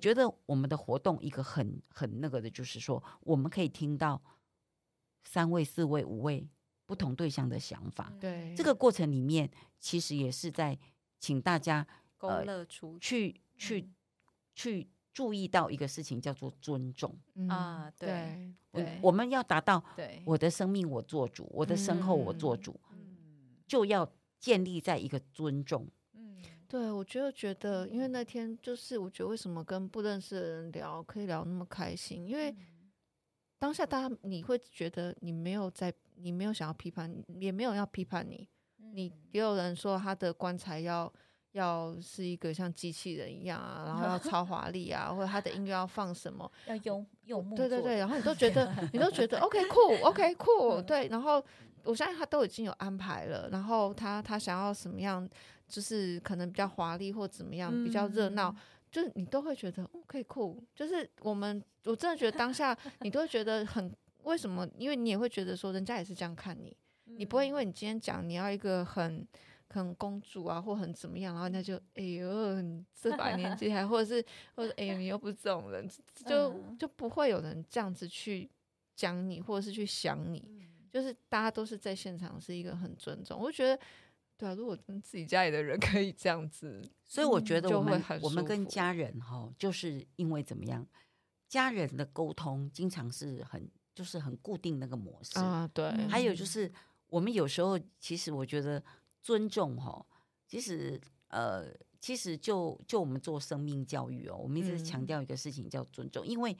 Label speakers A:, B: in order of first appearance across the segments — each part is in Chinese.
A: 觉得我们的活动一个很很那个的，就是说我们可以听到三位、四位、五位不同对象的想法。
B: 对，
A: 这个过程里面其实也是在请大家
C: 勾勒出
A: 去去去注意到一个事情，叫做尊重
C: 啊。对，我，
A: 我们要达到
C: 对
A: 我的生命我做主，我的身后我做主，就要建立在一个尊重。
B: 对，我觉得觉得，因为那天就是，我觉得为什么跟不认识的人聊可以聊那么开心？因为当下大家你会觉得你没有在，你没有想要批判，也没有要批判你。你也有人说他的棺材要要是一个像机器人一样啊，然后要超华丽啊，或者他的音乐要放什么，
C: 要用用木。
B: 对对对，然后你都觉得 你都觉得 OK cool OK cool，对，然后我相信他都已经有安排了，然后他他想要什么样。就是可能比较华丽或怎么样，比较热闹，嗯、就是你都会觉得可以酷。就是我们，我真的觉得当下你都会觉得很为什么？因为你也会觉得说，人家也是这样看你，你不会因为你今天讲你要一个很很公主啊，或很怎么样，然后人家就哎呦，你这把年纪还，或者是或者哎呦，你又不是这种人，就就不会有人这样子去讲你，或者是去想你。就是大家都是在现场是一个很尊重，我觉得。对啊，如果跟自己家里的人 可以这样子，
A: 所以我觉得我们、
B: 嗯、
A: 我们跟家人哈，就是因为怎么样，家人的沟通经常是很就是很固定那个模式
B: 啊。对，
A: 还有就是我们有时候其实我觉得尊重哈，其实呃，其实就就我们做生命教育哦，我们一直强调一个事情叫尊重，嗯、因为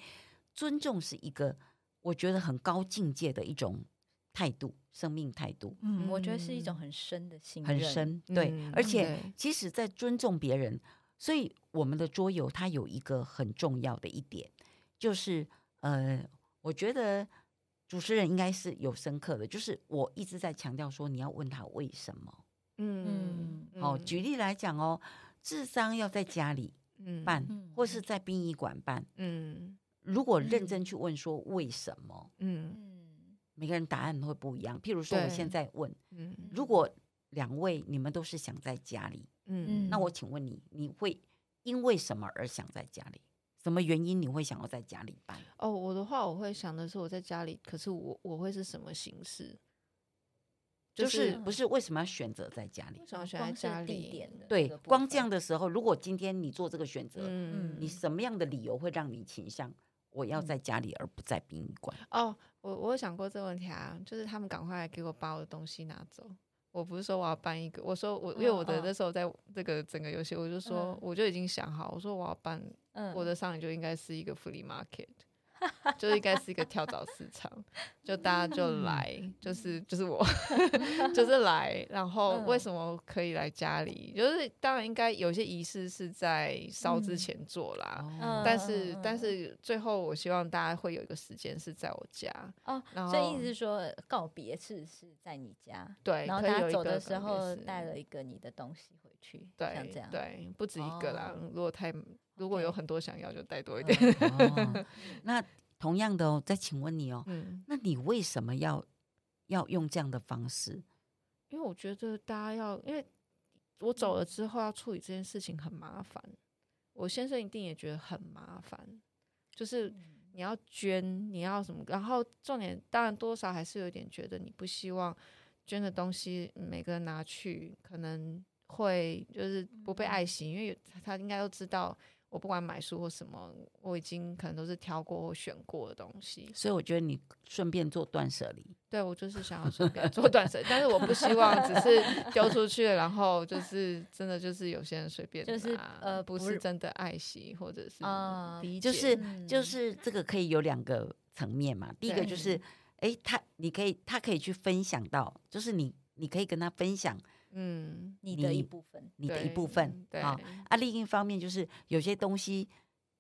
A: 尊重是一个我觉得很高境界的一种。态度，生命态度，
C: 嗯，我觉得是一种很深的信
A: 任，很深，对，嗯、而且即使，在尊重别人，所以我们的桌游它有一个很重要的一点，就是呃，我觉得主持人应该是有深刻的，就是我一直在强调说，你要问他为什么，嗯，好、哦，举例来讲哦，智商要在家里办，嗯、或是在殡仪馆办，嗯，如果认真去问说为什么，嗯。每个人答案会不一样。譬如说，我现在问，嗯，如果两位你们都是想在家里，嗯，那我请问你，你会因为什么而想在家里？什么原因你会想要在家里办？
B: 哦，我的话，我会想的是我在家里，可是我我会是什么形式？
A: 就是不是为什么要选择在家里？
B: 为什么选在家里？
A: 对，光这样的时候，如果今天你做这个选择，嗯，你什么样的理由会让你倾向？我要在家里，而不在殡仪馆。
B: 哦，我我有想过这个问题啊，就是他们赶快来给我把我的东西拿走。我不是说我要办一个，我说我因为我的那时候在这个整个游戏，我就说我就已经想好，我说我要办，我的上瘾就应该是一个 flea market。就应该是一个跳蚤市场，就大家就来，就是就是我，就是来。然后为什么可以来家里？就是当然应该有些仪式是在烧之前做啦，嗯、但是但是最后我希望大家会有一个时间是在我家
C: 哦。然后所以意思是说告别式是在你家，
B: 对。
C: 然后大家走的时候带了一个你的东西回去，
B: 对，
C: 像这样，
B: 对，不止一个啦。哦、如果太如果有很多想要，就带多一点。
A: 哦、那同样的哦，再请问你哦，嗯、那你为什么要要用这样的方式？
B: 因为我觉得大家要，因为我走了之后要处理这件事情很麻烦。我先生一定也觉得很麻烦，就是你要捐，你要什么？然后重点当然多少还是有点觉得你不希望捐的东西每个人拿去，可能会就是不被爱惜，因为他应该都知道。我不管买书或什么，我已经可能都是挑过或选过的东西，
A: 所以我觉得你顺便做断舍离。
B: 对，我就是想要顺便做断舍离，但是我不希望只是丢出去，然后就是真的就是有些人随便，就是呃不是真的爱惜或者是啊，
A: 就是就是这个可以有两个层面嘛。第一个就是，哎对，他你可以他可以去分享到，就是你你可以跟他分享。
C: 嗯，你的一部分，
A: 你的一部分，对啊。啊，另一方面就是有些东西，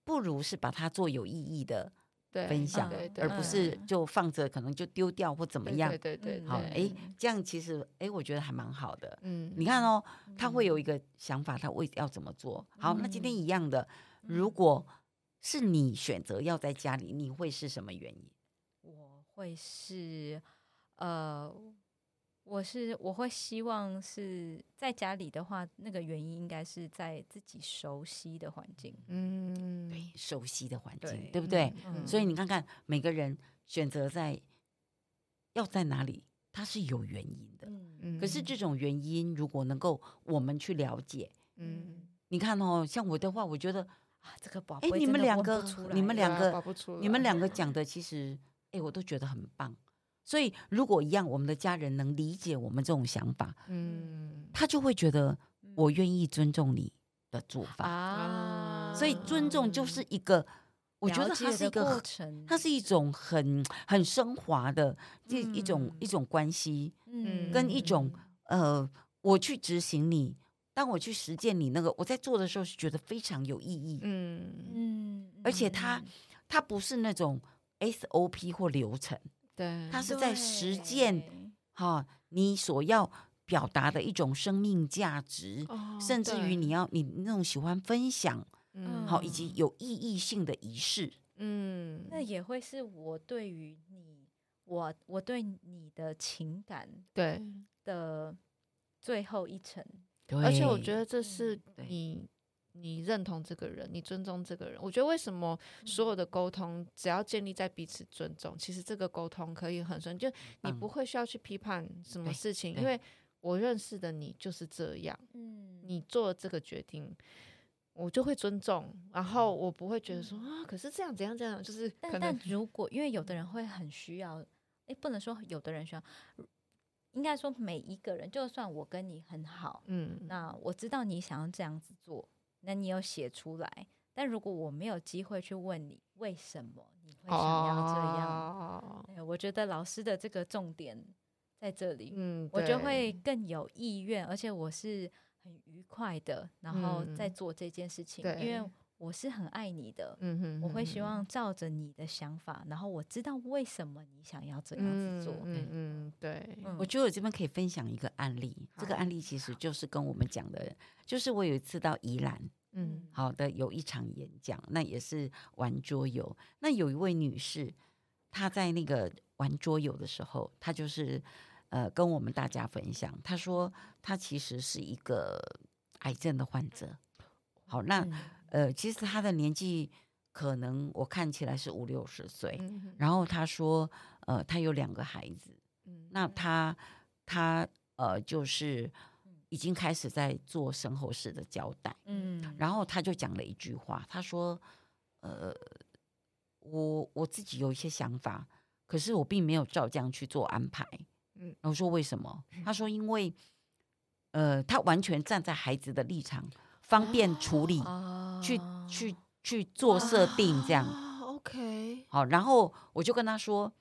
A: 不如是把它做有意义的分享，而不是就放着，可能就丢掉或怎么样。
B: 对对对。
A: 好，哎，这样其实，哎，我觉得还蛮好的。嗯，你看哦，他会有一个想法，他为要怎么做好？那今天一样的，如果是你选择要在家里，你会是什么原因？
C: 我会是，呃。我是我会希望是在家里的话，那个原因应该是在自己熟悉的环境，
B: 嗯，
A: 对，熟悉的环境，
C: 对
A: 对不对？
C: 嗯
A: 所以你看看每个人选择在要在哪里，它是有原因的。
C: 嗯
A: 可是这种原因，如果能够我们去了解，
B: 嗯，
A: 你看哦，像我的话，我觉得，
C: 啊，这个宝
A: 哎，
C: 贝
A: 你们两个，你
B: 们两个，
A: 你们两个讲的，其实，哎，我都觉得很棒。所以，如果一样，我们的家人能理解我们这种想法，
B: 嗯。
A: 他就会觉得我愿意尊重你的做法。
C: 啊，
A: 所以，尊重就是一个，我觉得它是一
C: 个，
A: 它是一种很很升华的这
B: 嗯
A: 一种、一种关系，
C: 嗯
A: 跟一种呃，我去执行你，当我去实践你那个我在做的时候，是觉得非常有意义，
B: 嗯。
C: 嗯，
A: 而且它它不是那种 SOP 或流程，
B: 对，
A: 它是在实践哈、你所要表达的一种生命价值，
B: 哦
A: 甚至于你要你那种喜欢分享，
B: 嗯。
A: 好、以及有意义性的仪式。
B: 嗯。
C: 那也会是我对于你，我我对你的情感
B: 对，
C: 的最后一层。
B: 而且我觉得这是你你认同这个人，你尊重这个人。我觉得为什么所有的沟通只要建立在彼此尊重，其实这个沟通可以很顺，就你不会需要去批判什么事情，
A: 对
B: 因为我认识的你就是这样，
C: 嗯，
B: 你做了这个决定。我就会尊重，然后我不会觉得说啊，可是这样怎样怎样，就是可能
C: 但但如果因为有的人会很需要，哎，不能说有的人需要，应该说每一个人，就算我跟你很好，
B: 嗯，
C: 那我知道你想要这样子做，那你有写出来，但如果我没有机会去问你为什么你会想要这样，
B: 哦。
C: 我觉得老师的这个重点在这里，
B: 嗯，
C: 我就会更有意愿，而且我是很愉快的，然后
B: 嗯
C: 再做这件事情，
B: 对。
C: 因为我是很爱你的，
B: 嗯哼，
C: 我会希
B: 嗯
C: 望照着你的想法，然后我知道为什么你想要这样子做。
B: 嗯嗯，对，
C: 嗯
A: 我觉得我这边可以分享一个案例，这
B: 个
A: 案例其实就是跟我们讲的，就是我有一次到宜兰，
B: 嗯。
A: 好的有一场演讲，那也是玩桌游，那有一位女士，她在那个玩桌游的时候，她就是呃跟我们大家分享，她说她其实是一个癌症的患者，好，那
C: 嗯
A: 呃其实他的年纪可能我看起来是五六十岁，
B: 嗯
A: 然后他说呃他有两个孩子。
B: 嗯
A: 那他他呃，就是已经开始在做身后事的交代，
C: 嗯
A: 然后他就讲了一句话，他说：“呃，我我自己有一些想法，可是我并没有照这样去做安排。”
B: 嗯
A: 嗯，我说为什么？他说：“因为呃，他完全站在孩子的立场，方便处理，
C: 哦
A: 去去去做设定，这样
B: 啊，OK，
A: 好。然后我就跟他说：‘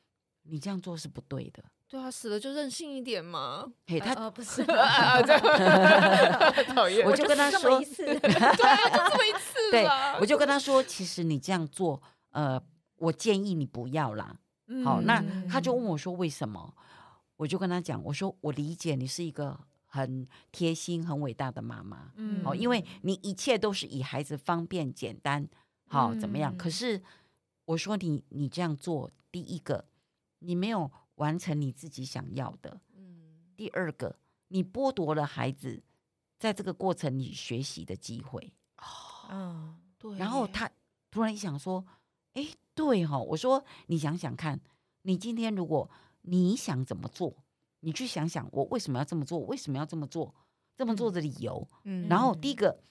A: 你这样做是不对的。’
B: 对啊，死了就任性一点嘛。
A: 嘿，他
C: 呃不是，
B: 讨厌，
A: 我就跟他
C: 说
B: 对啊，就这么一次对，
A: 我就跟他说，其实你这样做，呃，我建议你不要啦。好，
C: 嗯
A: 那他就问我说为什么？我就跟他讲，我说我理解你是一个很贴心、很伟大的妈妈，
C: 嗯。
A: 哦，因为你一切都是以孩子方便、简单，好怎么样？
C: 嗯。
A: 可是我说你你这样做，第一个你没有完成你自己想要的，
B: 嗯。
A: 第二个你剥夺了孩子在这个过程里学习的机会。
C: 嗯
B: 对，
A: 然后他突然一想说：“哎，对哈、哦，我说你想想看，你今天如果你想怎么做，你去想想我为什么要这么做，为什么要这么做，这么做的理由。
B: 嗯
A: 然后第一个，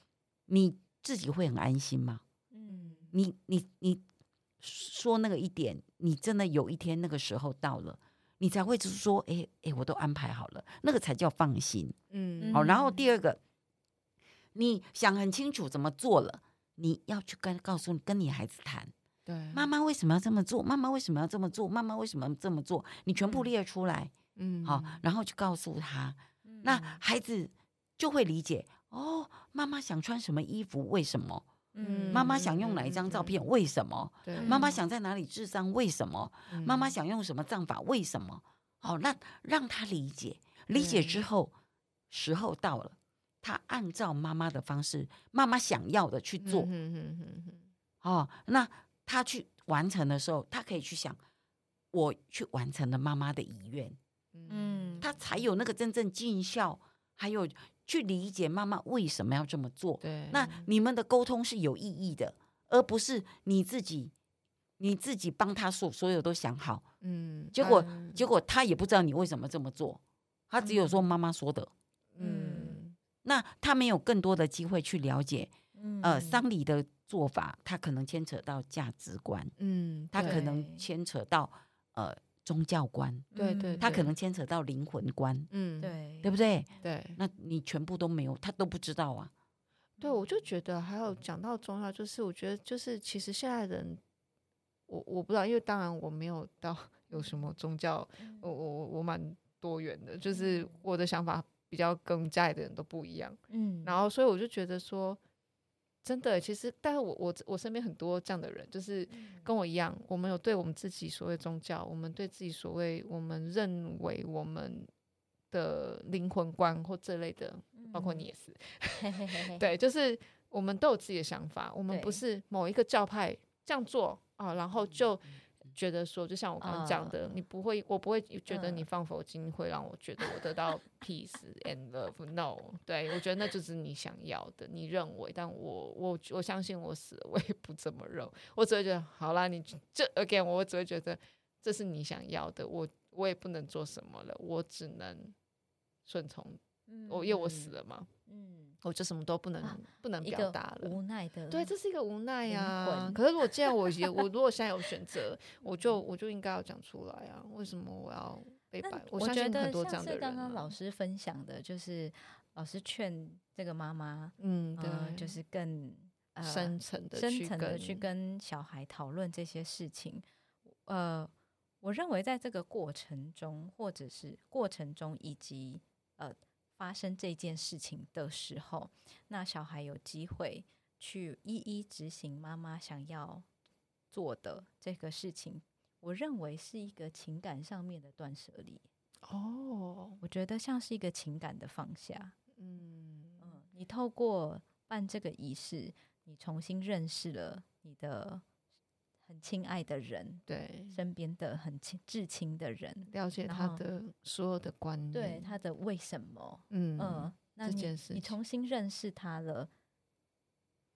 A: 你自己会很安心吗？
C: 嗯
A: 你你你说那个一点，你真的有一天那个时候到了，你才会就是说，哎哎，我都安排好了，那个才叫放心。
B: 嗯
A: 好，然后第二个，你想很清楚怎么做了，你要去跟告诉跟你孩子谈，
B: 对
A: 妈妈为什么要这么做？妈妈为什么要这么做？妈妈为什么要这么做？你全部列出来，
B: 嗯
A: 好，然后去告诉他，
C: 嗯
A: 那孩子就会理解。哦，妈妈想穿什么衣服？为什么？
C: 嗯
A: 妈妈想用哪一张照片？为什么？
B: 对
A: 妈妈想在哪里治丧？为什么？
B: 嗯
A: 妈妈想用什么葬法？为什么？好，那让他理解，理解之后，时候到了，他按照妈妈的方式，妈妈想要的去做。
B: 嗯嗯嗯嗯嗯
A: 哦，那他去完成的时候，他可以去想，我去完成了妈妈的遗愿，
B: 嗯
C: 嗯
A: 他才有那个真正尽孝，还有去理解妈妈为什么要这么做。
B: 对，
A: 那你们的沟通是有意义的，而不是你自己你自己帮他所所有都想好。
B: 嗯，
A: 结果、
B: 嗯、
A: 结果他也不知道你为什么这么做，他只有说妈妈说的。
B: 嗯，
A: 嗯，那他没有更多的机会去了解，
C: 嗯
A: 呃，丧礼的做法，他可能牵扯到价值观，
B: 嗯，
A: 他可能牵扯到呃宗教观，
B: 对对，
A: 他可能牵扯到灵魂观，
B: 嗯，
C: 对。
A: 对不对？
B: 对，
A: 那你全部都没有，他都不知道啊。
B: 对，我就觉得还有讲到宗教，就是我觉得就是其实现在人，我我不知道，因为当然我没有到有什么宗教，我我我蛮多元的，就是我的想法比较跟家里的人都不一样，
C: 嗯，
B: 然后所以我就觉得说。真的，其实，但是我我我身边很多这样的人，就是跟我一样，我们有对我们自己所谓宗教，我们对自己所谓我们认为我们的灵魂观或这类的，包括你也是，对，就是我们都有自己的想法，我们不是某一个教派这样做啊，然后就。觉得说，就像我刚刚讲的，uh, 你不会，我不会觉得你放佛经会让我觉得我得到 peace and love。No，对，我觉得那就是你想要的，你认为，但我我我相信我死了，我也不这么认，我只会觉得好啦，你这 again，我只会觉得这是你想要的，我我也不能做什么了，我只能顺从，我因为我死了嘛。嗯。我就什么都不能、啊、不能表达了，
C: 无奈的，
B: 对，这是一个无奈呀、啊。可是如果既然我也 我如果现在有选择，我就我就应该要讲出来啊。为什么我要被摆？我相信很多这样的人、啊。
C: 刚刚老师分享的，就是老师劝这个妈妈，
B: 嗯，对，
C: 呃、就是更、呃、
B: 深层的、
C: 深层的去跟小孩讨论这些事情。呃，我认为在这个过程中，或者是过程中，以及呃。发生这件事情的时候，那小孩有机会去一一执行妈妈想要做的这个事情，我认为是一个情感上面的断舍离。
B: 哦，
C: 我觉得像是一个情感的放下。
B: 嗯
C: 嗯，你透过办这个仪式，你重新认识了你的。很亲爱的人，
B: 对
C: 身边的很亲至亲的人，
B: 了解他的所有的观念，
C: 对他的为什么，
B: 嗯嗯、
C: 呃，那你你重新认识他了，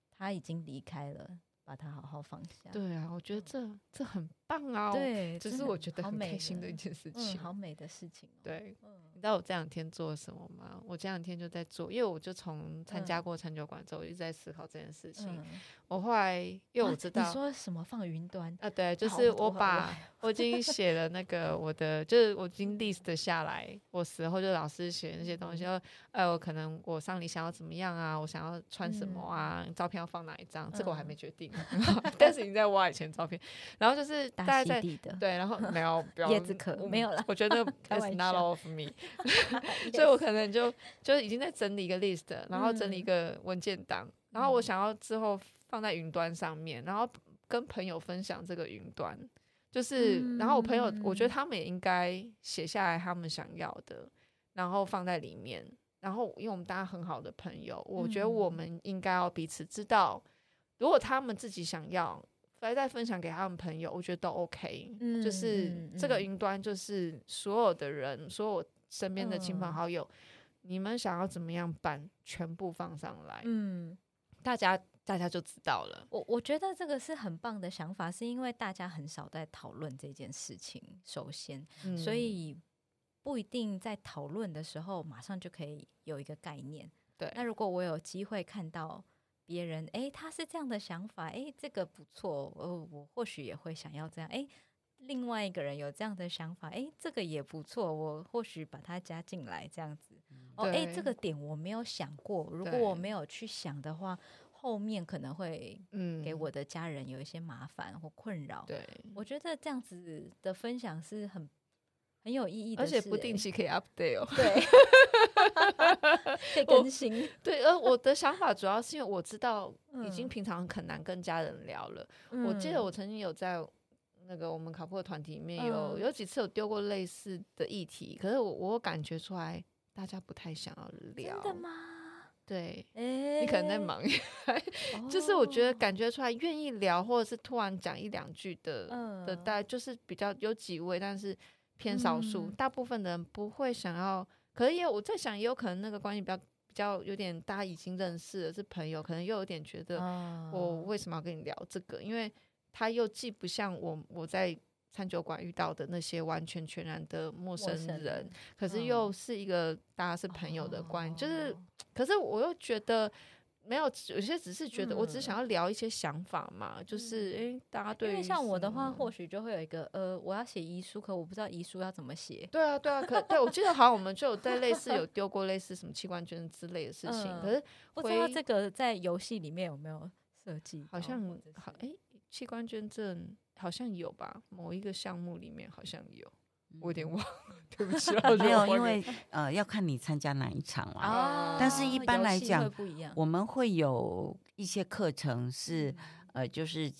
C: 他已经离开了。把他好好放下。
B: 对啊，我觉得这这很棒啊。
C: 对，
B: 这是我觉得很开心的一件事情。
C: 嗯、好美的事情、哦。
B: 对、知道我这两天做了什么吗？我这两天就在做，因为我就从参加过餐酒馆之后，我一直在思考这件事情。嗯、我后来因为我知道、
C: 啊、你说什么放云端
B: 啊？对，就是我把我已经写了那个我的，就是我已经 list 下来，我死后就老师写那些东西，说、嗯、哎，我可能我上礼想要怎么样啊？我想要穿什么啊？嗯、照片要放哪一张？这个我还没决定。但是你在挖以前照片，然后就是大家在对，然后 没有叶
C: 子壳没有了。
B: 我觉得 it's not all of me，所以我可能就就已经在整理一个 list，然后整理一个文件档，嗯，然后我想要之后放在云端上面，然后跟朋友分享这个云端，就是，嗯，然后我朋友我觉得他们也应该写下来他们想要的，然后放在里面，然后因为我们大家很好的朋友，我觉得我们应该要彼此知道。如果他们自己想要，来再分享给他们朋友，我觉得都 OK。嗯，就是这个云端，就是所有的人，所有身边的亲朋好友，嗯，你们想要怎么样办，全部放上来。嗯，大家大家就知道了。
C: 我我觉得这个是很棒的想法，是因为大家很少在讨论这件事情，首先，嗯，所以不一定在讨论的时候马上就可以有一个概念。
B: 对，
C: 那如果我有机会看到。别人哎，他是这样的想法，哎，这个不错，呃，我或许也会想要这样。哎，另外一个人有这样的想法，哎，这个也不错，我或许把它加进来，这样子。哦，哎，这个点我没有想过，如果我没有去想的话，后面可能会嗯给我的家人有一些麻烦或困扰。
B: 对，
C: 我觉得这样子的分享是很很有意义的，
B: 而且不定期可以 update 哦。
C: 对。可以更新
B: 对，而我的想法主要是因为我知道已经平常很难跟家人聊了。嗯、我记得我曾经有在那个我们卡布的团体里面有、嗯、有几次有丢过类似的议题，可是我我感觉出来大家不太想要聊。
C: 真的吗？
B: 对，
C: 欸、
B: 你可能在忙，就是我觉得感觉出来愿意聊，或者是突然讲一两句的、嗯、的，大概就是比较有几位，但是。偏少数，大部分的人不会想要。可是也我在想，也有可能那个关系比较比较有点，大家已经认识了，是朋友，可能又有点觉得我为什么要跟你聊这个？因为他又既不像我我在餐酒馆遇到的那些完全全然的陌生人，可是又是一个大家是朋友的关系，就是，可是我又觉得。没有，有些只是觉得，我只是想要聊一些想法嘛，嗯、就是，诶，大家对，
C: 因为像我的话，或许就会有一个，呃，我要写遗书，可我不知道遗书要怎么写。
B: 对啊，对啊，可对，我记得好像我们就有在类似有丢过类似什么器官捐之类的事情，嗯、可是
C: 不知道这个在游戏里面有没有设计？
B: 好像好，诶，器官捐赠好像有吧，某一个项目里面好像有。我有点忘了，对不起，
A: 没有，因为呃要看你参加哪一场啦。哦、但是一般来讲，我们会有一些课程是、嗯、呃，就是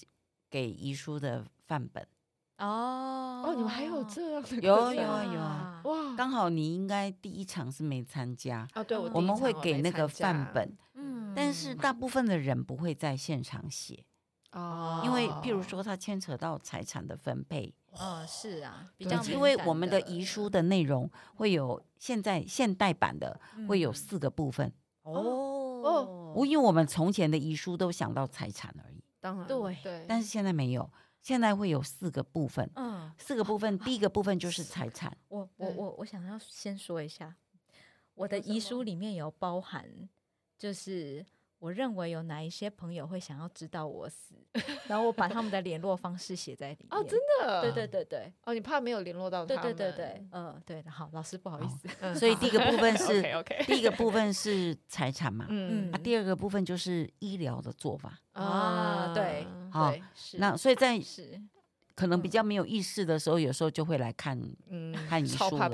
A: 给遗书的范本。
B: 哦哦，你们还有这样的？
A: 有有啊有啊！哇，刚好你应该第一场是没参加
B: 啊。对，我，
A: 我们会给那个范本。嗯，但是大部分的人不会在现场写。哦，因为譬如说，它牵扯到财产的分配。
C: 哦，是啊，比较
A: 因为我们的遗书的内容会有现在现代版的会有四个部分哦哦，因为我们从前的遗书都想到财产而已，
B: 当然对对，
A: 但是现在没有，现在会有四个部分，嗯，四个部分，第一个部分就是财产。
C: 我我我我想要先说一下，我的遗书里面有包含，就是。我认为有哪一些朋友会想要知道我死，然后我把他们的联络方式写在里面。
B: 哦，真的？
C: 对对对对。
B: 哦，你怕没有联络到他们？
C: 对对对对。嗯，对。好，老师不好意思。
A: 哦、所以第一个部分 是 第一个部分是财产嘛？嗯。啊，第二个部分就是医疗的做法。
C: 啊，对。
A: 好，那所以在是可能比较没有意识的时候，有时候就会来看，嗯，看遗书了。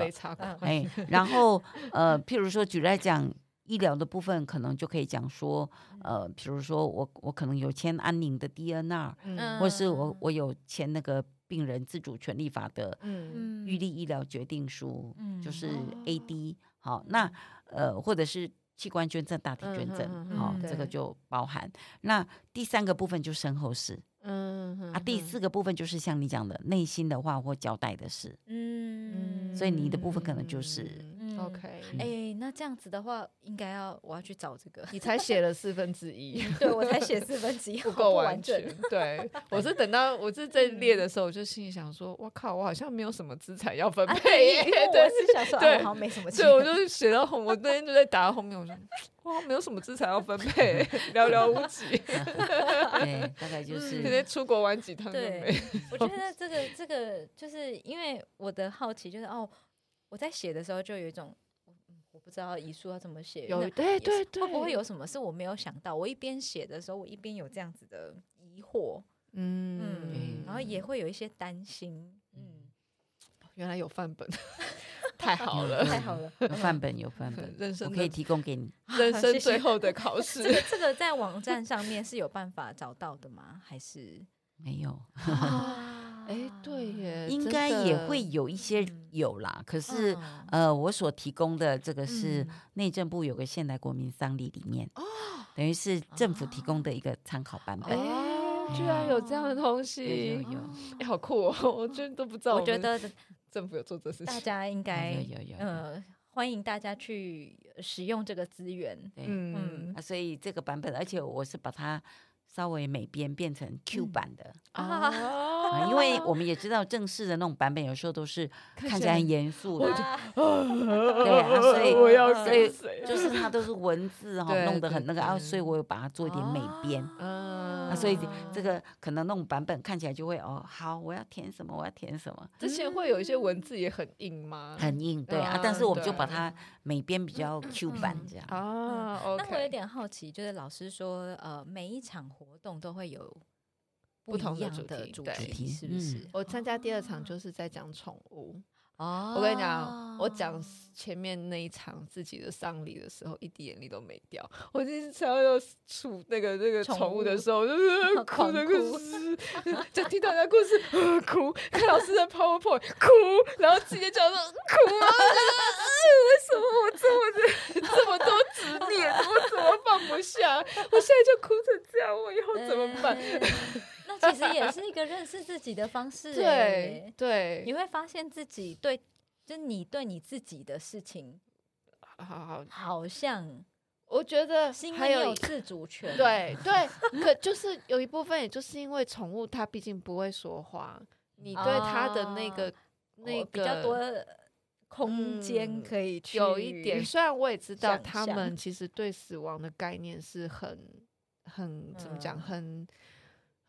A: 哎，然后呃，譬如说举例来讲。医疗的部分可能就可以讲说，呃，比如说我我可能有签安宁的 DNR，嗯，或是我我有签那个病人自主权利法的预立医疗决定书，嗯，就是 AD，好，那呃或者是器官捐赠、大体捐赠，好，这个就包含。那第三个部分就身后事，嗯，啊，第四个部分就是像你讲的内心的话或交代的事，嗯，所以你的部分可能就是。
B: OK，
C: 哎，那这样子的话，应该要我要去找这个。
B: 你才写了四分之一，
C: 对我才写四分之一，
B: 不够完整。对，我是等到我是在列的时候，我就心里想说，我靠，我好像没有什么资产要分配。
C: 对，我是想说，对，好像没什么。
B: 对，我就写到后，我那天就在打到后面，我说，哇，没有什么资产要分配，寥寥无几。
A: 对，大概就是
B: 天天出国玩几趟。
C: 对，我觉得这个这个就是因为我的好奇，就是哦。我在写的时候就有一种，我不知道遗书要怎么写，
B: 有对对对，
C: 会不会有什么是我没有想到？我一边写的时候，我一边有这样子的疑惑，嗯，嗯，然后也会有一些担心，嗯，
B: 原来有范本，太好了，
C: 太好了，
A: 有范本有范本，人生可以提供给你，
B: 人生最后的考试，
C: 这个这个在网站上面是有办法找到的吗？还是
A: 没有？
B: 哎，对耶，
A: 应该也会有一些有啦。可是，呃，我所提供的这个是内政部有个现代国民丧礼里面，等于是政府提供的一个参考版本。
B: 哦，居然有这样的东西，有有，哎，好酷哦！我真的都不知道。
C: 我觉得
B: 政府有做这事情，
C: 大家应该有有有，呃，欢迎大家去使用这个资源。
A: 嗯嗯，所以这个版本，而且我是把它。稍微美编变成 Q 版的啊，因为我们也知道正式的那种版本有时候都是 看起来很严肃的，对啊，所以我要所以就是它都是文字哈，弄得很那个啊，所以我有把它做一点美编，啊，所以这个可能那种版本看起来就会哦，好，我要填什么，我要填什么。
B: 之前会有一些文字也很硬吗？
A: 很硬，对啊，但是我们就把它美编比较 Q 版这样
B: 啊。
C: 那我有点好奇，就是老师说呃，每一场。活动都会有不同的主题，主题是不是？
B: 我参加第二场就是在讲宠物。哦，我跟你讲，我讲前面那一场自己的丧礼的时候，一滴眼泪都没掉。我第一次想要处那个那个宠物的时候，就是 哭的故事，就听到人家故事，哭；看老师的 PowerPoint，哭；然后直接讲说哭。为什么我这么的这么多执念，我怎么放不下？我现在就哭成这样，我以后怎么办？
C: 那实也是一个认识自己的方式。
B: 对对，
C: 你会发现自己对，就你对你自己的事情，
B: 好好
C: 好像
B: 我觉得还有
C: 自主权。
B: 对对，可就是有一部分，也就是因为宠物它毕竟不会说话，你对它的那个那个
C: 比较多空间可以去
B: 有一点。虽然我也知道他们其实对死亡的概念是很。很怎么讲？很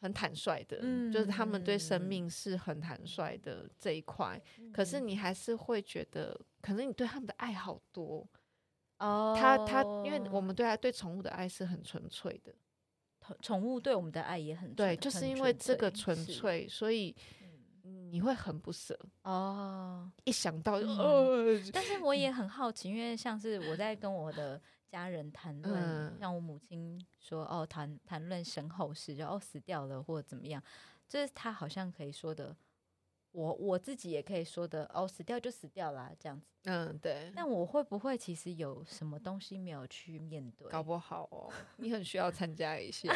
B: 很坦率的，嗯、就是他们对生命是很坦率的这一块。嗯、可是你还是会觉得，可能你对他们的爱好多哦。他他，因为我们对他对宠物的爱是很纯粹的，
C: 宠物对我们的爱也很
B: 对，就是因为这个纯粹，所以你会很不舍哦。一想到，嗯
C: 呃、但是我也很好奇，因为像是我在跟我的。家人谈论，嗯、让我母亲说哦，谈谈论身后事，就哦死掉了或者怎么样，就是他好像可以说的，我我自己也可以说的哦，死掉就死掉啦，这样子。
B: 嗯，对。
C: 那我会不会其实有什么东西没有去面对？
B: 搞不好哦，你很需要参加一下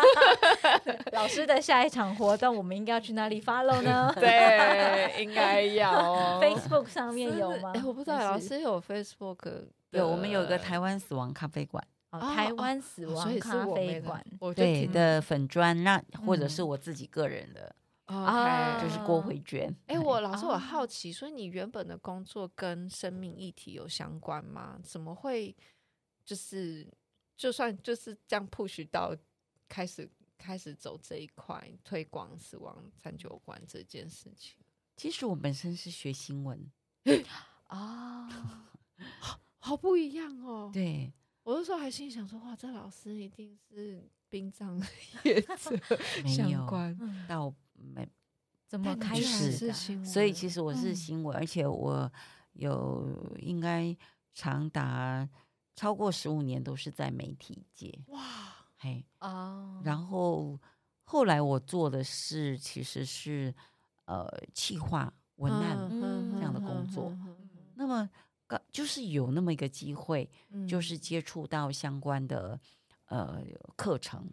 C: 老师的下一场活动，我们应该要去哪里 follow 呢？
B: 对，应该要、哦。
C: Facebook 上面有吗？
B: 哎，我不知道，老师有 Facebook。
A: 有，我们有个台湾死亡咖啡馆，
C: 哦，台湾死亡咖啡馆，
A: 对的粉砖，那或者是我自己个人的，
B: 啊，
A: 就是郭慧娟。
B: 哎，我老师我好奇，所以你原本的工作跟生命议题有相关吗？怎么会就是就算就是这样 push 到开始开始走这一块推广死亡三九馆这件事情？
A: 其实我本身是学新闻
B: 啊。好不一样哦！
A: 对，
B: 我那时候还心想说：“哇，这老师一定是殡葬 业者相关，
A: 到没
C: 怎么开始的？
A: 所以其实我是新闻，嗯、而且我有应该长达超过十五年都是在媒体界。哇，嘿哦，然后后来我做的事其实是呃企划文案这样的工作，那么。就是有那么一个机会，嗯、就是接触到相关的呃课程，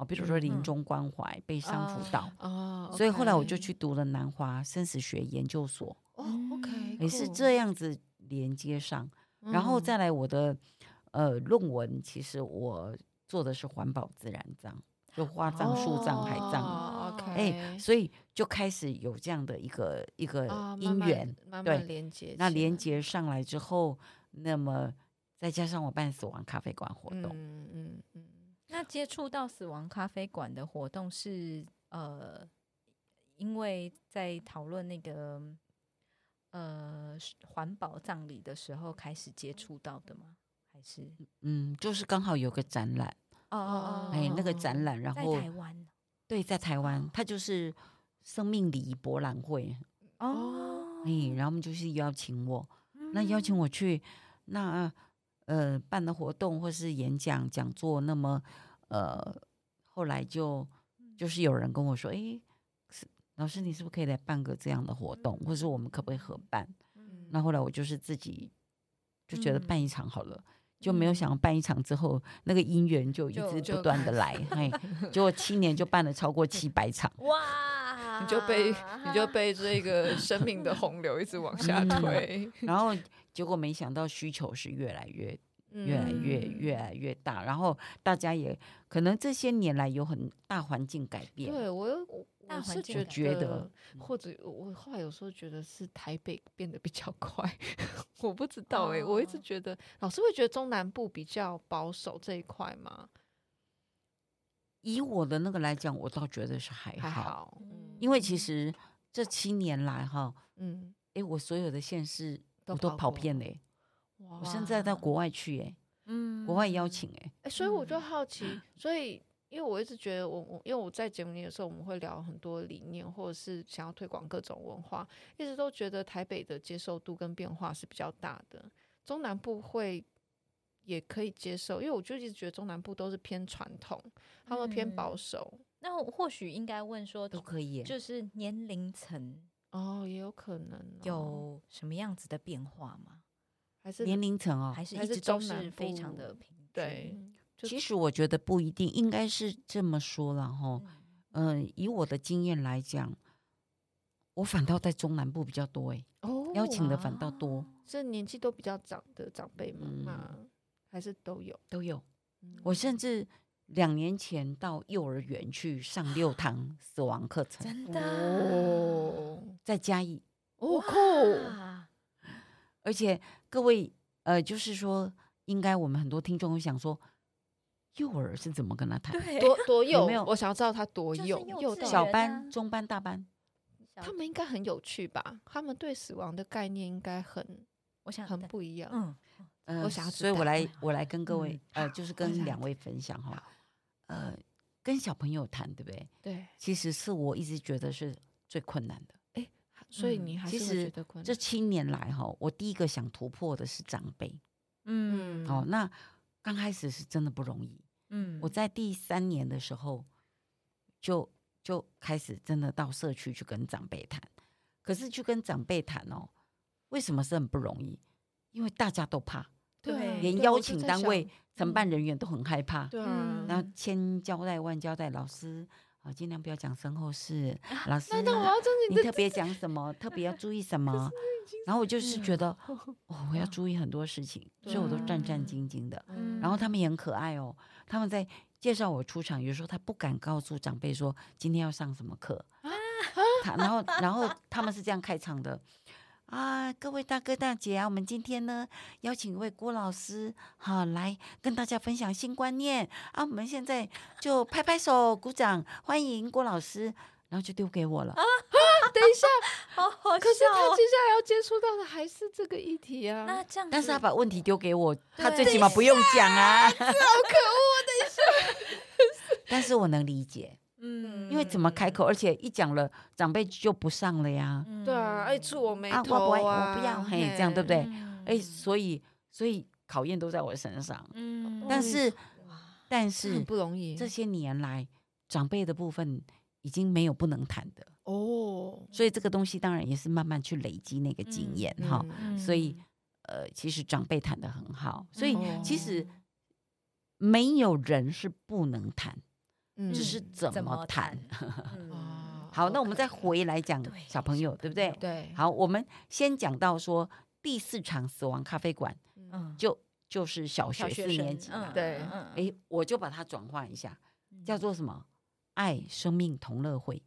A: 好，比如说临终关怀、嗯、悲伤辅导啊，所以后来我就去读了南华生死学研究所。
B: 哦，OK，
A: 也是这样子连接上，嗯、然后再来我的呃论文，其实我做的是环保自然葬。就花葬、树葬、海葬，OK，哎，所以就开始有这样的一个一个因缘，对，
B: 连接。
A: 那连接上来之后，那么再加上我办死亡咖啡馆活动，
C: 嗯嗯嗯。那接触到死亡咖啡馆的活动是呃，因为在讨论那个呃环保葬礼的时候开始接触到的吗？还是
A: 嗯，就是刚好有个展览。哦哦哦！哎，那个展览，然后
C: 在台湾，
A: 对，在台湾，它就是生命礼仪博览会哦。哎，然后我们就是邀请我，那邀请我去，那呃办的活动或是演讲讲座，那么呃后来就就是有人跟我说，哎，老师你是不是可以来办个这样的活动，或是我们可不可以合办？那后来我就是自己就觉得办一场好了。就没有想要办一场之后，那个姻缘就一直不断的来，嘿，结果七年就办了超过七百场，
B: 哇！你就被你就 被这个生命的洪流一直往下推，
A: 嗯、然后结果没想到需求是越来越、越来越、越来越大，然后大家也可能这些年来有很大环境改变，
B: 对我有。我是觉得，觉得或者我后来有时候觉得是台北变得比较快，我不知道哎、欸，哦、我一直觉得老师会觉得中南部比较保守这一块吗？
A: 以我的那个来讲，我倒觉得是还好，还好
B: 嗯、
A: 因为其实这七年来哈，嗯，哎，我所有的县市我都跑遍了、欸，哇我现在到国外去哎、欸，嗯，国外邀请哎、欸，
B: 哎，所以我就好奇，所以。因为我一直觉得我，我我因为我在节目里的时候，我们会聊很多理念，或者是想要推广各种文化，一直都觉得台北的接受度跟变化是比较大的，中南部会也可以接受，因为我就一直觉得中南部都是偏传统，他们偏保守。
C: 嗯、那或许应该问说，
A: 都可以，
C: 就是年龄层
B: 哦，也有可能、哦、
C: 有什么样子的变化吗？
A: 还是年龄层哦，
C: 还是一直都是非常的平均？
B: 对。
A: 其实我觉得不一定，应该是这么说了哈。嗯、呃，以我的经验来讲，我反倒在中南部比较多哎，哦，邀请的反倒多，
B: 是年纪都比较长的长辈们吗？嗯、还是都有
A: 都有？嗯、我甚至两年前到幼儿园去上六堂死亡课程，
C: 真的
B: 哦，
A: 在嘉义
B: 哦，酷，
A: 而且各位呃，就是说，应该我们很多听众会想说。幼儿是怎么跟他谈？
C: 对，
B: 多多幼？
A: 有没有？
B: 我想要知道他多幼，幼
C: 啊、
A: 小班、中班、大班，
B: 他们应该很有趣吧？他们对死亡的概念应该很，我想很不一样。
C: 嗯，
A: 呃、我想要，所以我来，我来跟各位，嗯、呃，就是跟两位分享哈。呃，跟小朋友谈，对不对？
B: 对，
A: 其实是我一直觉得是最困难的。
B: 哎，所以你还是觉得困难？
A: 这七年来哈，我第一个想突破的是长辈。
C: 嗯，
A: 哦，那。刚开始是真的不容易，
C: 嗯，
A: 我在第三年的时候就就开始真的到社区去跟长辈谈，可是去跟长辈谈哦，为什么是很不容易？因为大家都怕，
B: 对，
A: 连邀请单位承办人员都很害怕，
B: 对，
A: 然后千交代万交代，老师啊，尽量不要讲身后事，老师，
B: 那我要
A: 你特别讲什么，特别要注意什么？然后我就是觉得，哦，我要注意很多事情，所以我都战战兢兢的。然后他们也很可爱哦，他们在介绍我出场，有时候他不敢告诉长辈说今天要上什么课。他然后然后他们是这样开场的啊，各位大哥大姐啊，我们今天呢邀请一位郭老师好来跟大家分享新观念啊，我们现在就拍拍手鼓掌欢迎郭老师。然后就丢给我了啊！
B: 等一下，
C: 好好笑。
B: 可是他接下来要接触到的还是这个议题啊。
C: 那这样，
A: 但是他把问题丢给我，他最起码不用讲啊。
B: 好可恶！等一下，
A: 但是我能理解，
C: 嗯，
A: 因为怎么开口，而且一讲了，长辈就不上了呀。
B: 对啊，哎，触我没头啊，
A: 我不我不要，嘿，这样对不对？哎，所以所以考验都在我身上。
C: 嗯，
A: 但是但是
B: 不容易，
A: 这些年来长辈的部分。已经没有不能谈的
B: 哦，
A: 所以这个东西当然也是慢慢去累积那个经验哈。所以呃，其实长辈谈的很好，所以其实没有人是不能谈，只是怎么谈。好，那我们再回来讲小朋友，对不对？
B: 对。
A: 好，我们先讲到说第四场死亡咖啡馆，就就是小学四年级嘛。
B: 对，
A: 哎，我就把它转换一下，叫做什么？爱生命同乐会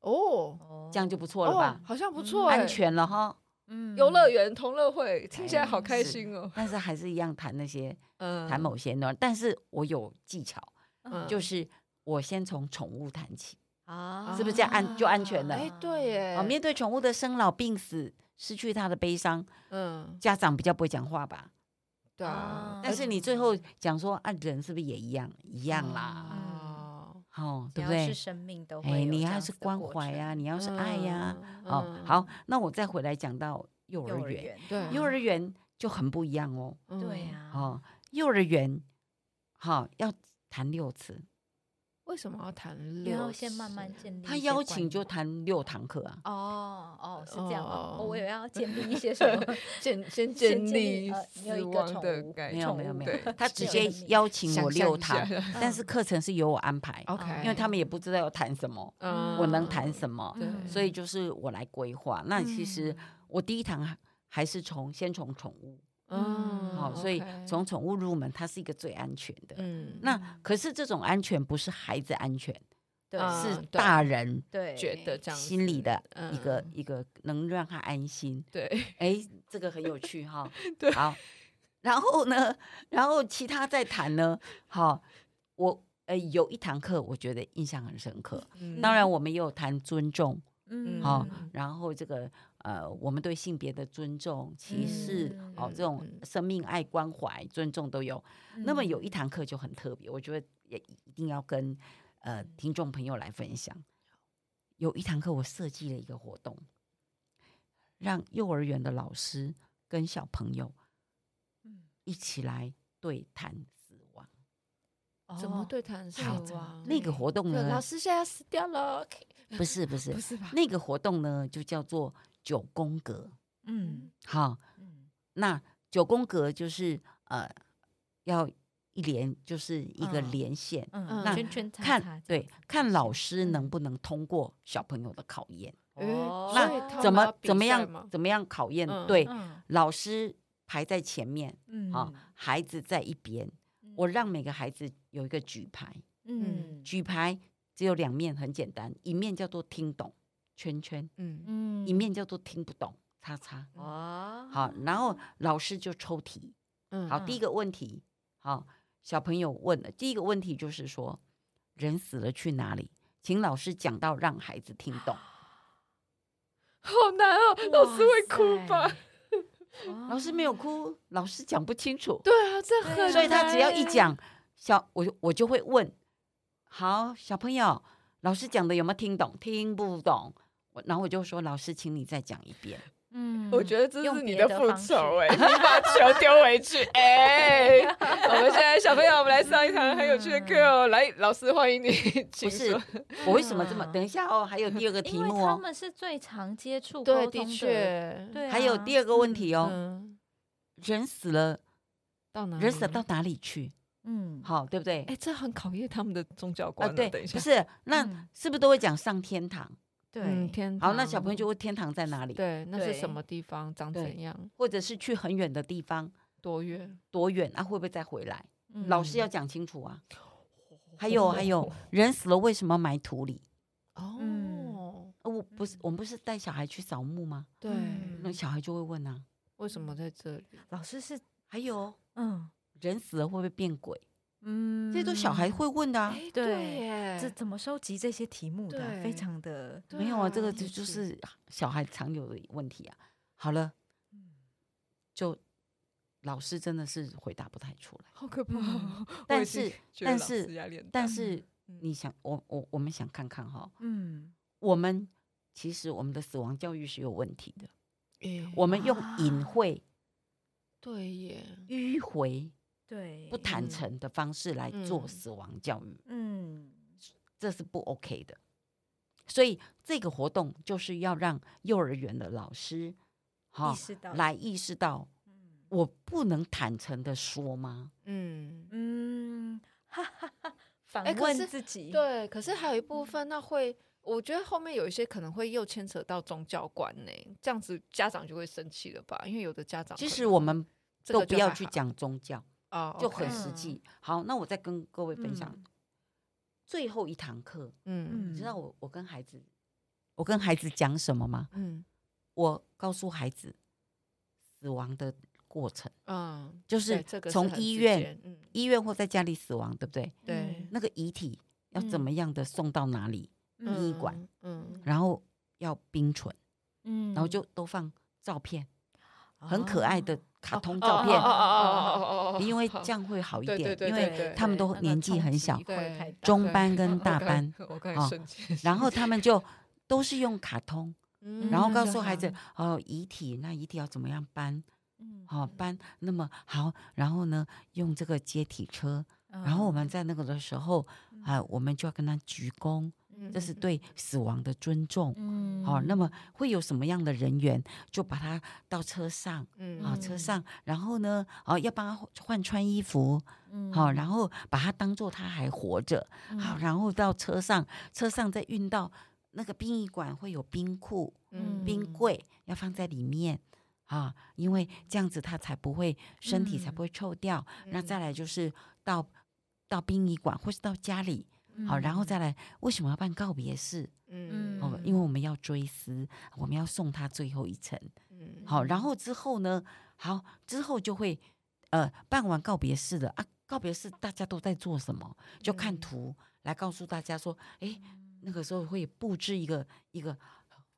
B: 哦，
A: 这样就不错了吧？
B: 好像不错，
A: 安全了哈。
B: 嗯，游乐园同乐会听起来好开心哦。
A: 但是还是一样谈那些，谈某些呢。但是我有技巧，就是我先从宠物谈起
C: 啊，
A: 是不是这样安就安全了？
B: 哎，对耶。
A: 面对宠物的生老病死，失去它的悲伤，嗯，家长比较不会讲话吧？
B: 对啊。
A: 但是你最后讲说，啊，人是不是也一样一样啦？哦，对不对？
C: 是生命都
A: 哎，你要是关怀呀，你要是爱呀，哦，好，那我再回来讲到幼儿园，
B: 对，
A: 幼儿园就很不一样哦。
C: 对呀，
A: 哦，幼儿园，好，要谈六次。
B: 为什么要谈六？
C: 要先慢慢建立。
A: 他邀请就谈六堂课啊。
C: 哦哦，是这样哦。我以为要建立一些什么？
B: 建先建立死亡的
A: 没有没有没有，他直接邀请我六堂，但是课程是由我安排。
B: OK，
A: 因为他们也不知道要谈什么，我能谈什么，所以就是我来规划。那其实我第一堂还是从先从宠物。嗯，好，所以从宠物入门，它是一个最安全的。嗯，那可是这种安全不是孩子安全，
C: 对，
A: 是大人
C: 对
B: 觉得这样
A: 心里的一个一个能让他安心。
B: 对，
A: 哎，这个很有趣哈。
B: 对，
A: 好，然后呢，然后其他再谈呢。好，我呃有一堂课我觉得印象很深刻。当然我们也有谈尊重。嗯，好，然后这个。呃，我们对性别的尊重、歧视，嗯、哦，这种生命爱、关怀、尊重都有。嗯、那么有一堂课就很特别，我觉得也一定要跟呃听众朋友来分享。有一堂课，我设计了一个活动，让幼儿园的老师跟小朋友，一起来对谈死亡。
B: 嗯、怎么对谈死亡？
A: 那个活动呢？
B: 老师现在死掉了。
A: 不是不是
B: 不是吧？
A: 那个活动呢，就叫做。九宫格，
C: 嗯，
A: 好，嗯，那九宫格就是呃，要一连就是一个连线，
C: 嗯，
A: 那
C: 圈圈
A: 看对看老师能不能通过小朋友的考验。
C: 哦，
A: 那怎么怎么样怎么样考验？对，老师排在前面，啊，孩子在一边。我让每个孩子有一个举牌，嗯，举牌只有两面，很简单，一面叫做听懂，圈圈，嗯嗯，一面叫做听不懂，叉叉。哦，好，然后老师就抽题，嗯，好，第一个问题，好，小朋友问了，第一个问题就是说，人死了去哪里？请老师讲到让孩子听懂。
B: 好难哦，老师会哭吧？
A: 老师没有哭，老师讲不清楚。
B: 对啊，这很，
A: 所以他只要一讲，小我我就会问，好，小朋友，老师讲的有没有听懂？听不懂，然后我就说，老师，请你再讲一遍。
B: 嗯，我觉得这是你的复仇哎，你把球丢回去哎。我们现在小朋友，我们来上一堂很有趣的课哦。来，老师欢迎你。
A: 不是，我为什么这么？等一下哦，还有第二个题目哦。
C: 他们是最常接触沟通
B: 的，的确。
C: 对，
A: 还有第二个问题哦。人死了
B: 到哪？
A: 人死了到哪里去？嗯，好，对不对？
B: 哎，这很考验他们的宗教观。
A: 对，不是，那是不是都会讲上天堂？
B: 对，天堂。
A: 好，那小朋友就问天堂在哪里？
B: 对，那是什么地方？长怎样？
A: 或者是去很远的地方？
B: 多远？
A: 多远？啊，会不会再回来？老师要讲清楚啊。还有，还有 人死了为什么埋土里？哦，我不是，我们不是带小孩去扫墓吗？
B: 对，
A: 那小孩就会问啊，
B: 为什么在这里？
C: 老师是
A: 还有，嗯，人死了会不会变鬼？嗯，这些都小孩会问的啊。
C: 对，这怎么收集这些题目的？非常的
A: 没有啊，这个就就是小孩常有的问题啊。好了，就老师真的是回答不太出来，
B: 好可怕。
A: 但是，但是，但是，你想，我我我们想看看哈，嗯，我们其实我们的死亡教育是有问题的。我们用隐晦，
B: 对耶，
A: 迂回。
C: 对，
A: 不坦诚的方式来做死亡教育，嗯，这是不 OK 的。所以这个活动就是要让幼儿园的老师哈来意识到，我不能坦诚的说吗？嗯嗯，
C: 哈哈哈，反问自己，
B: 对，可是还有一部分，那会我觉得后面有一些可能会又牵扯到宗教观呢，这样子家长就会生气了吧？因为有的家长，
A: 其实我们都不要去讲宗教。哦，就很实际。好，那我再跟各位分享最后一堂课。嗯，你知道我我跟孩子，我跟孩子讲什么吗？嗯，我告诉孩子死亡的过程。嗯，就是从医院、医院或在家里死亡，对不对？对。那个遗体要怎么样的送到哪里？殡仪馆。嗯。然后要冰存。嗯。然后就都放照片，很可爱的。卡通照片，因为这样会好一点，因为他们都年纪很小，中班跟大班，然后他们就都是用卡通，然后告诉孩子哦，遗体那遗体要怎么样搬，好搬，那么好，然后呢用这个接体车，然后我们在那个的时候啊，我们就要跟他鞠躬。这是对死亡的尊重，嗯，好，那么会有什么样的人员就把他到车上，嗯，啊，车上，然后呢，哦，要帮他换穿衣服，嗯，好，然后把他当做他还活着，好，然后到车上，车上再运到那个殡仪馆会有冰库，嗯，冰。柜要放在里面，啊，因为这样子他才不会身体才不会臭掉，那再来就是到到殡仪馆或是到家里。好，然后再来，为什么要办告别式？嗯，哦，因为我们要追思，我们要送他最后一程。嗯，好，然后之后呢？好，之后就会，呃，办完告别式的啊，告别式大家都在做什么？就看图来告诉大家说，哎，那个时候会布置一个一个。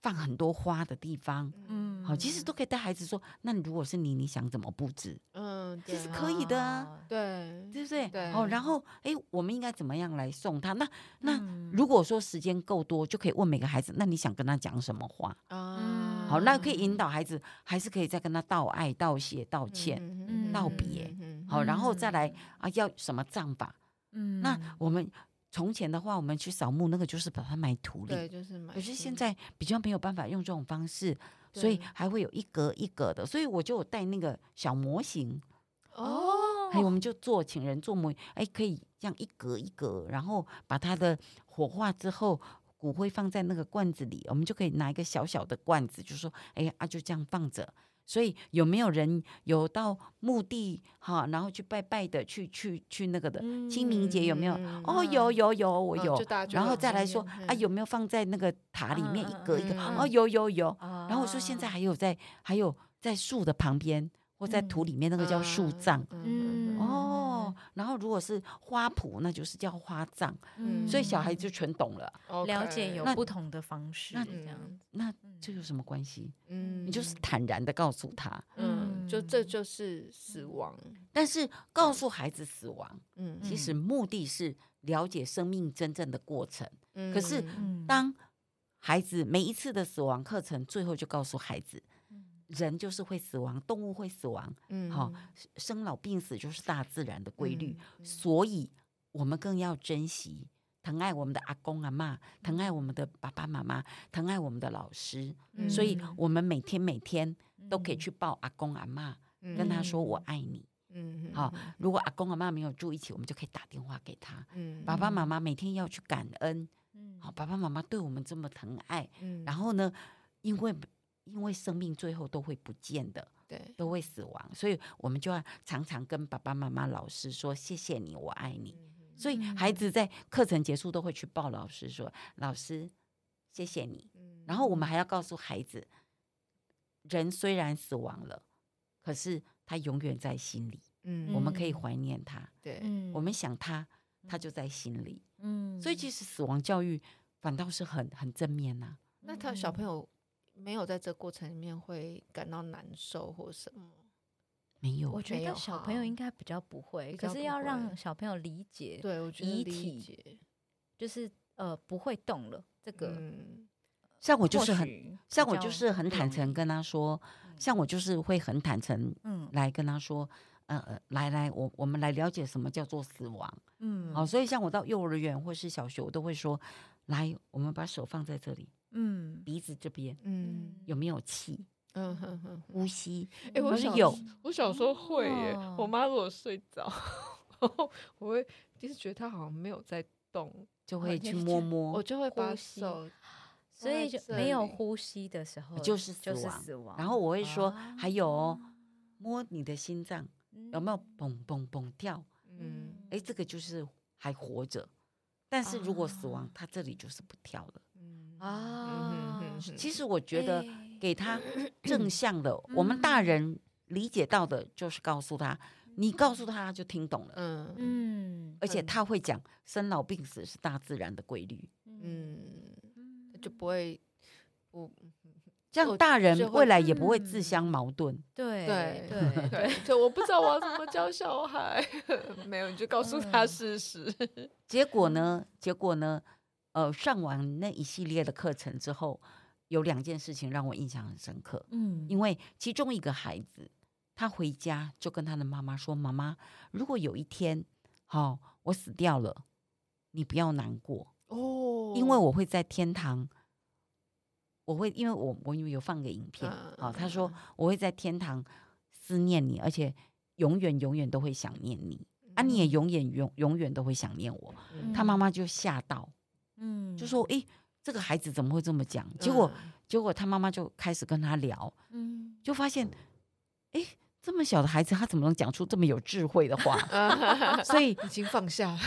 A: 放很多花的地方，嗯，好，其实都可以带孩子说，那如果是你，你想怎么布置？嗯，其实可以的啊，
B: 对，
A: 对不对？对，哦，然后，哎，我们应该怎么样来送他？那那如果说时间够多，就可以问每个孩子，那你想跟他讲什么话？啊，好，那可以引导孩子，还是可以再跟他道爱、道谢、道歉、道别，好，然后再来啊，要什么葬法？嗯，那我们。从前的话，我们去扫墓，那个就是把它埋土里。
B: 对，就是埋。
A: 可是现在比较没有办法用这种方式，所以还会有一格一格的。所以我就有带那个小模型。哦，哎，我们就做请人做模，哎，可以这样一格一格，然后把它的火化之后，骨灰放在那个罐子里，我们就可以拿一个小小的罐子，就说，哎啊，就这样放着。所以有没有人有到墓地哈，然后去拜拜的，去去去那个的清明节有没有？嗯、哦，有有有，我有。哦、然后再来说啊，有没有放在那个塔里面一格一个？嗯、哦，有有有。然后我说现在还有在，还有在树的旁边或在土里面，那个叫树葬。然后如果是花圃，那就是叫花葬。嗯，所以小孩就全懂了，
C: 了解有不同的方式。
A: 那这样，那这有什么关系？嗯，你就是坦然的告诉他，
B: 嗯，就这就是死亡。
A: 但是告诉孩子死亡，嗯，其实目的是了解生命真正的过程。嗯，可是当孩子每一次的死亡课程，最后就告诉孩子。人就是会死亡，动物会死亡，嗯，好，生老病死就是大自然的规律，嗯、所以我们更要珍惜、疼爱我们的阿公阿妈，疼爱我们的爸爸妈妈，疼爱我们的老师，嗯、所以。我们每天每天都可以。去抱阿公阿妈，嗯、跟他。说我爱你，嗯，好，如果阿公阿妈没有住一起，我们就可以打电话给他，嗯，爸爸妈妈每天要去感恩，嗯，好，爸爸妈妈对我们这么疼爱，嗯，然后呢，因为。因为生命最后都会不见的，对，都会死亡，所以我们就要常常跟爸爸妈妈、老师说：“谢谢你，我爱你。嗯”所以孩子在课程结束都会去抱老师说：“老师，谢谢你。嗯”然后我们还要告诉孩子：“人虽然死亡了，可是他永远在心里。嗯，我们可以怀念他。对，我们想他，他就在心里。嗯，所以其实死亡教育反倒是很很正面呐、啊。
B: 那他小朋友。没有在这过程里面会感到难受或什么，
A: 没有。
C: 我觉得小朋友应该比较不会，可是要让小朋友理解，
B: 对，我觉得理解
C: 就是呃不会动了。这个，
A: 像我就是很，像我就是很坦诚跟他说，像我就是会很坦诚，嗯，来跟他说，呃，来来，我我们来了解什么叫做死亡，嗯，好，所以像我到幼儿园或是小学，我都会说，来，我们把手放在这里。嗯，鼻子这边，嗯，有没有气？嗯哼哼，呼吸。哎，我有，
B: 我小时候会耶。我妈如果睡着，我会就是觉得她好像没有在动，
A: 就会去摸摸，
B: 我就会把手，
C: 所以就没有呼吸的时候
A: 就是死亡。然后我会说，还有哦摸你的心脏有没有蹦蹦蹦跳？嗯，哎，这个就是还活着，但是如果死亡，它这里就是不跳了。啊，其实我觉得给他 正向的，我们大人理解到的就是告诉他，你告诉他他就听懂了，嗯。嗯，而且他会讲生老病死是大自然的规律，嗯，
B: 就不会我
A: 这样，大人未来也不会自相矛盾，
C: 对对对。对，
B: 就我不知道我要怎么教小孩，没有你就告诉他事实，
A: 结果呢？结果呢？呃，上完那一系列的课程之后，有两件事情让我印象很深刻。嗯，因为其中一个孩子，他回家就跟他的妈妈说：“妈妈，如果有一天，好、哦，我死掉了，你不要难过哦，因为我会在天堂，我会，因为我我有放个影片，好、哦，他说我会在天堂思念你，而且永远永远都会想念你，啊，你也永远永永远都会想念我。嗯、他妈妈就吓到。”嗯，就说诶，这个孩子怎么会这么讲？结果，嗯、结果他妈妈就开始跟他聊，嗯，就发现，诶，这么小的孩子，他怎么能讲出这么有智慧的话？所以
B: 已经放下了，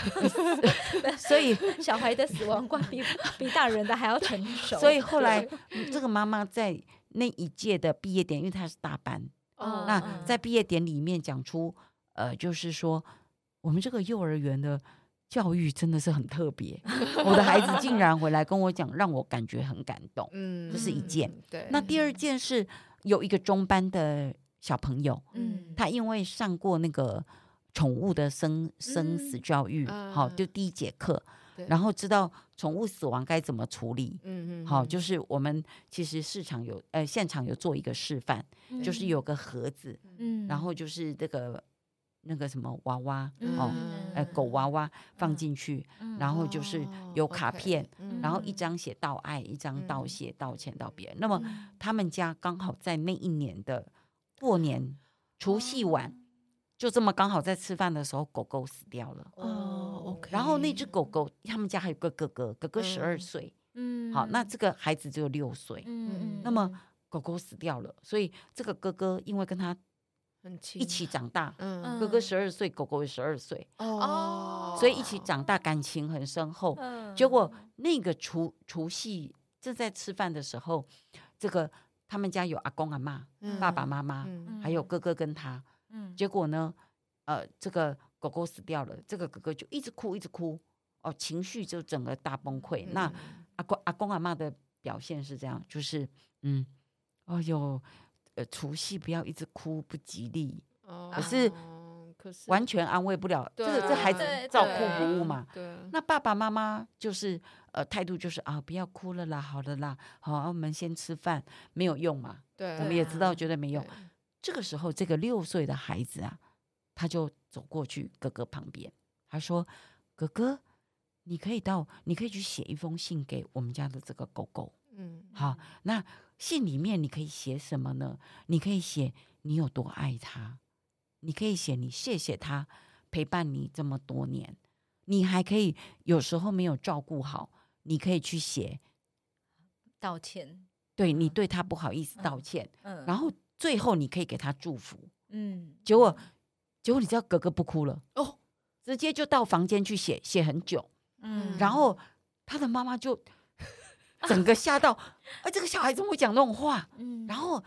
A: 所以
C: 小孩的死亡观比比大人的还要成熟。
A: 所以后来，这个妈妈在那一届的毕业典礼，因为她是大班，哦、那在毕业典礼里面讲出，呃，就是说我们这个幼儿园的。教育真的是很特别，我的孩子竟然回来跟我讲，让我感觉很感动。嗯，这是一件。对，那第二件是有一个中班的小朋友，嗯，他因为上过那个宠物的生生死教育，好，就第一节课，然后知道宠物死亡该怎么处理。嗯嗯，好，就是我们其实市场有呃现场有做一个示范，就是有个盒子，嗯，然后就是这个。那个什么娃娃哦，呃，狗娃娃放进去，然后就是有卡片，然后一张写道爱，一张道谢、道歉到别人。那么他们家刚好在那一年的过年除夕晚，就这么刚好在吃饭的时候，狗狗死掉了。
B: 哦，OK。
A: 然后那只狗狗，他们家还有个哥哥，哥哥十二岁。嗯，好，那这个孩子只有六岁。嗯，那么狗狗死掉了，所以这个哥哥因为跟他一起长大，嗯，哥哥十二岁，狗狗也十二岁。哦，所以一起长大，感情很深厚。结果那个除除夕正在吃饭的时候，这个他们家有阿公阿嬷、爸爸妈妈，还有哥哥跟他。嗯，结果呢，呃，这个狗狗死掉了，这个哥哥就一直哭，一直哭，哦，情绪就整个大崩溃。嗯、那阿公阿公阿妈的表现是这样，就是嗯，哦哟，呃，除夕不要一直哭，不吉利。哦，可是可是完全安慰不了，这个这孩子照顾不误嘛。对，对，那爸爸妈妈就是呃态度就是啊，不要哭了啦，好了啦，好，我们先吃饭，没有用嘛。对，我们也知道，觉得没用。这个时候，这个六岁的孩子啊，他就走过去哥哥旁边，他说：“哥哥，你可以到，你可以去写一封信给我们家的这个狗狗。嗯，好，那信里面你可以写什么呢？你可以写你有多爱他，你可以写你谢谢他陪伴你这么多年，你还可以有时候没有照顾好，你可以去写
C: 道歉，
A: 对你对他不好意思道歉，嗯，然后。”最后你可以给他祝福，嗯，结果结果你知道格格不哭了哦，直接就到房间去写写很久，嗯，然后他的妈妈就 整个吓到，哎，这个小孩怎么会讲那种话？嗯，然后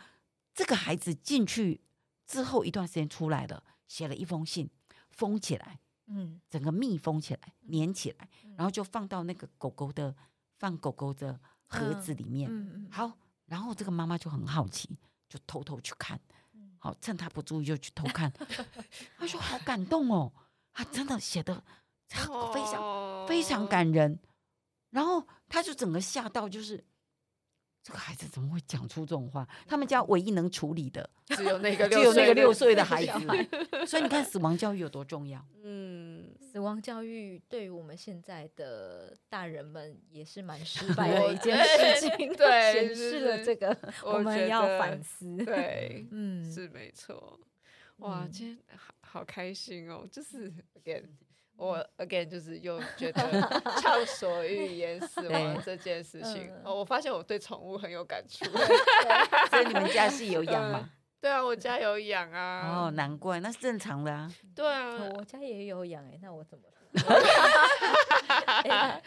A: 这个孩子进去之后一段时间出来了，写了一封信，封起来，嗯，整个密封起来，粘起来，然后就放到那个狗狗的放狗狗的盒子里面，嗯，好，然后这个妈妈就很好奇。就偷偷去看，好，趁他不注意就去偷看。他说好感动哦，他真的写的非常非常感人。然后他就整个吓到，就是这个孩子怎么会讲出这种话？他们家唯一能处理的
B: 只有那个
A: 只有那个六岁的孩子。所以你看死亡教育有多重要。
C: 嗯。死亡教育对于我们现在的大人们也是蛮失 败的一件事情，对，显示了这个我们要反思。
B: 对，嗯，是没错。哇，今天好好开心哦！就是 again，我 again 就是又觉得 畅所欲言死亡这件事情，哦，我发现我对宠物很有感触。
A: 所以你们家是有养吗？
B: 对啊，我家有养啊。
A: 哦，难怪，那是正常的啊。
B: 对啊，
C: 我家也有养哎，那我怎么了？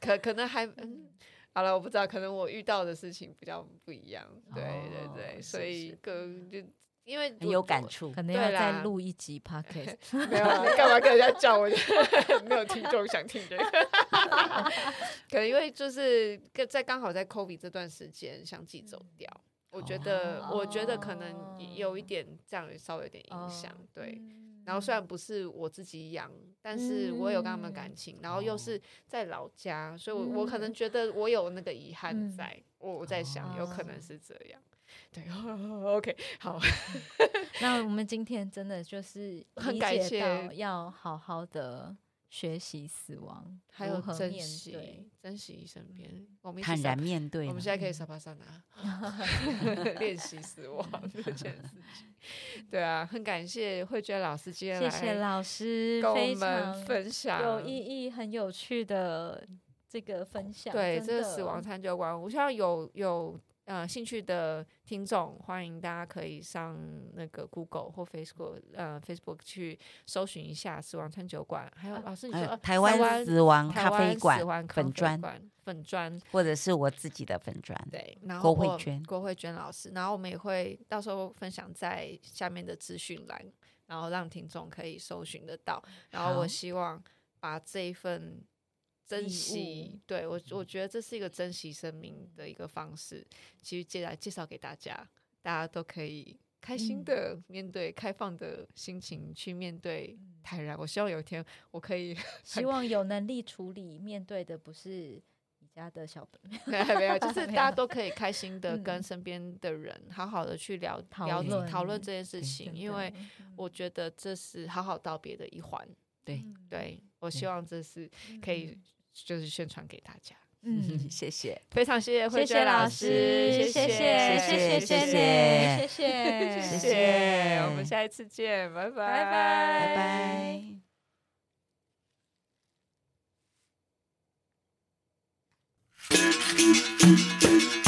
B: 可可能还嗯，好了，我不知道，可能我遇到的事情比较不一样。对对对，所以个就因为
A: 很有感触，
C: 可能要再录一集 podcast。
B: 没有，你 干嘛跟人家叫我？没有听众想听这个。可能因为就是在刚好在 COVID 这段时间，相继走掉。我觉得，我觉得可能有一点这样，稍微有点影响，对。然后虽然不是我自己养，但是我有跟他们感情，然后又是在老家，所以我我可能觉得我有那个遗憾在，我我在想，有可能是这样。对，OK，好。
C: 那我们今天真的就是很感谢，要好好的。学习死亡，
B: 还有珍惜珍惜身边，我们
A: 坦然面对。
B: 我们现在可以沙发上拿练习死亡这件事情。对啊，很感谢慧娟老师今天来，谢谢
C: 老师
B: 跟我们分享
C: 有意义、很有趣的这个分享。
B: 对，这个死亡餐酒馆，我希望有有。呃，兴趣的听众，欢迎大家可以上那个 Google 或 Facebook，呃，Facebook 去搜寻一下“死亡餐酒馆”。还有老师，你说
A: 台湾死亡咖啡馆
B: 粉砖粉砖，
A: 或者是我自己的粉砖。
B: 对，然后郭慧娟，郭慧娟老师，然后我们也会到时候分享在下面的资讯栏，然后让听众可以搜寻得到。然后我希望把这一份。珍惜，对我，我觉得这是一个珍惜生命的一个方式。其实介来介绍给大家，大家都可以开心的面对，开放的心情去面对，坦然。我希望有一天我可以，
C: 希望有能力处理面对的不是你家的小本，
B: 没有，就是 大家都可以开心的跟身边的人好好的去聊聊讨论这件事情，因为我觉得这是好好道别的一环。对，对我希望这是可以。就是宣传给大家，
A: 嗯，谢谢，
B: 非常谢谢慧娟
C: 老
B: 师，谢谢，谢谢，
A: 谢谢，谢谢，
B: 谢谢，我们下一次见，拜拜，
C: 拜。
A: 拜拜。
C: 拜拜。